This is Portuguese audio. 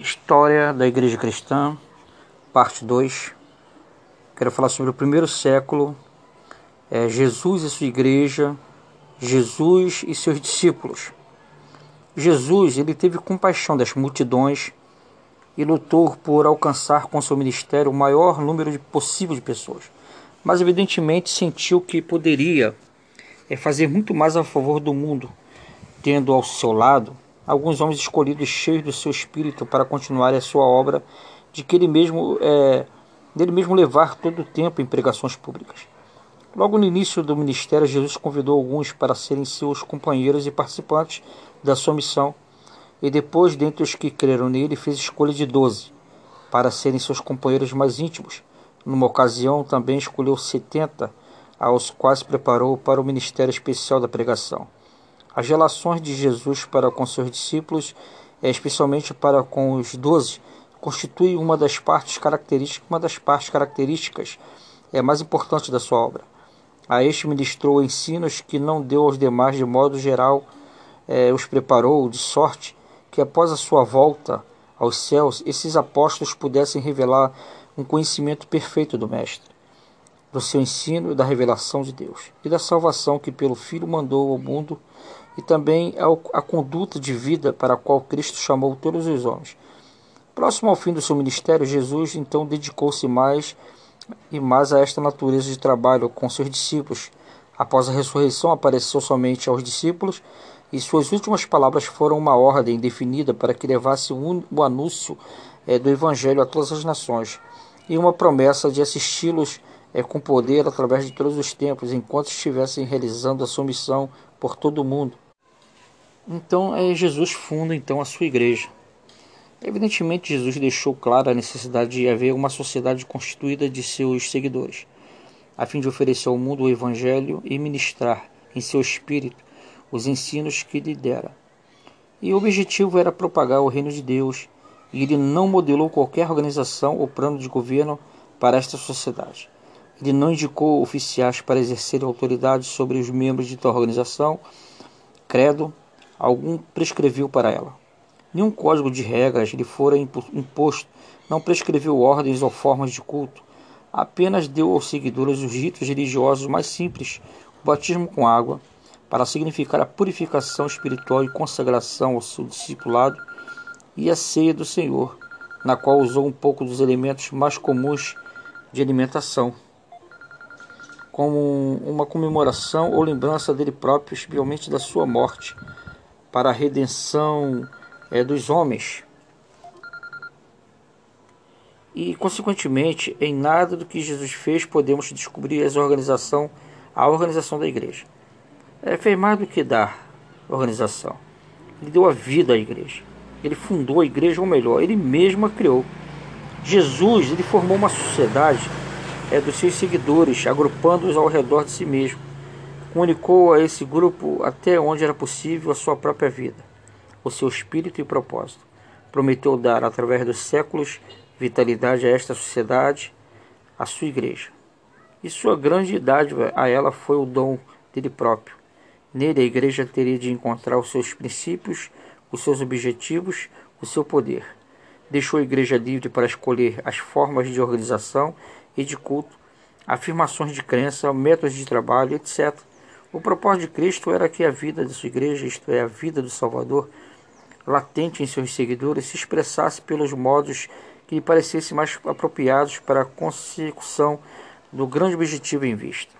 História da Igreja Cristã, parte 2. Quero falar sobre o primeiro século, é, Jesus e sua igreja, Jesus e seus discípulos. Jesus ele teve compaixão das multidões e lutou por alcançar com seu ministério o maior número possível de pessoas, mas evidentemente sentiu que poderia é, fazer muito mais a favor do mundo, tendo ao seu lado alguns homens escolhidos cheios do seu espírito para continuar a sua obra de que ele mesmo é, dele mesmo levar todo o tempo em pregações públicas. Logo no início do ministério, Jesus convidou alguns para serem seus companheiros e participantes da sua missão, e depois, dentre os que creram nele, fez escolha de doze para serem seus companheiros mais íntimos. Numa ocasião, também escolheu setenta, aos quais preparou para o ministério especial da pregação. As relações de Jesus para com seus discípulos, especialmente para com os doze, constituem uma das partes características, uma das partes características é mais importante da sua obra. A este ministrou ensinos que não deu aos demais de modo geral, eh, os preparou de sorte que após a sua volta aos céus, esses apóstolos pudessem revelar um conhecimento perfeito do Mestre, do seu ensino e da revelação de Deus, e da salvação que pelo Filho mandou ao mundo e também a conduta de vida para a qual Cristo chamou todos os homens. Próximo ao fim do seu ministério, Jesus então dedicou-se mais e mais a esta natureza de trabalho com seus discípulos. Após a ressurreição, apareceu somente aos discípulos e suas últimas palavras foram uma ordem definida para que levasse o anúncio é, do Evangelho a todas as nações e uma promessa de assisti-los é, com poder através de todos os tempos, enquanto estivessem realizando a sua missão por todo o mundo. Então, é, Jesus funda então a sua igreja. Evidentemente, Jesus deixou clara a necessidade de haver uma sociedade constituída de seus seguidores, a fim de oferecer ao mundo o Evangelho e ministrar em seu espírito os ensinos que lhe dera. E o objetivo era propagar o reino de Deus, e ele não modelou qualquer organização ou plano de governo para esta sociedade. Ele não indicou oficiais para exercerem autoridade sobre os membros de tal organização, credo, algum prescreveu para ela. Nenhum código de regras lhe fora imposto, não prescreveu ordens ou formas de culto, apenas deu aos seguidores os ritos religiosos mais simples, o batismo com água, para significar a purificação espiritual e consagração ao seu discipulado, e a ceia do Senhor, na qual usou um pouco dos elementos mais comuns de alimentação, como uma comemoração ou lembrança dele próprio, especialmente da sua morte para a redenção é, dos homens. E, consequentemente, em nada do que Jesus fez podemos descobrir a organização, a organização da igreja. É, fez mais do que dar organização. Ele deu a vida à igreja. Ele fundou a igreja, ou melhor, ele mesmo a criou. Jesus ele formou uma sociedade é, dos seus seguidores, agrupando-os ao redor de si mesmo comunicou a esse grupo até onde era possível a sua própria vida, o seu espírito e propósito. Prometeu dar, através dos séculos, vitalidade a esta sociedade, a sua igreja. E sua grande dádiva a ela foi o dom dele próprio. Nele a igreja teria de encontrar os seus princípios, os seus objetivos, o seu poder. Deixou a igreja livre para escolher as formas de organização e de culto, afirmações de crença, métodos de trabalho, etc o propósito de Cristo era que a vida de sua igreja, isto é, a vida do Salvador, latente em seus seguidores, se expressasse pelos modos que lhe parecessem mais apropriados para a consecução do grande objetivo em vista.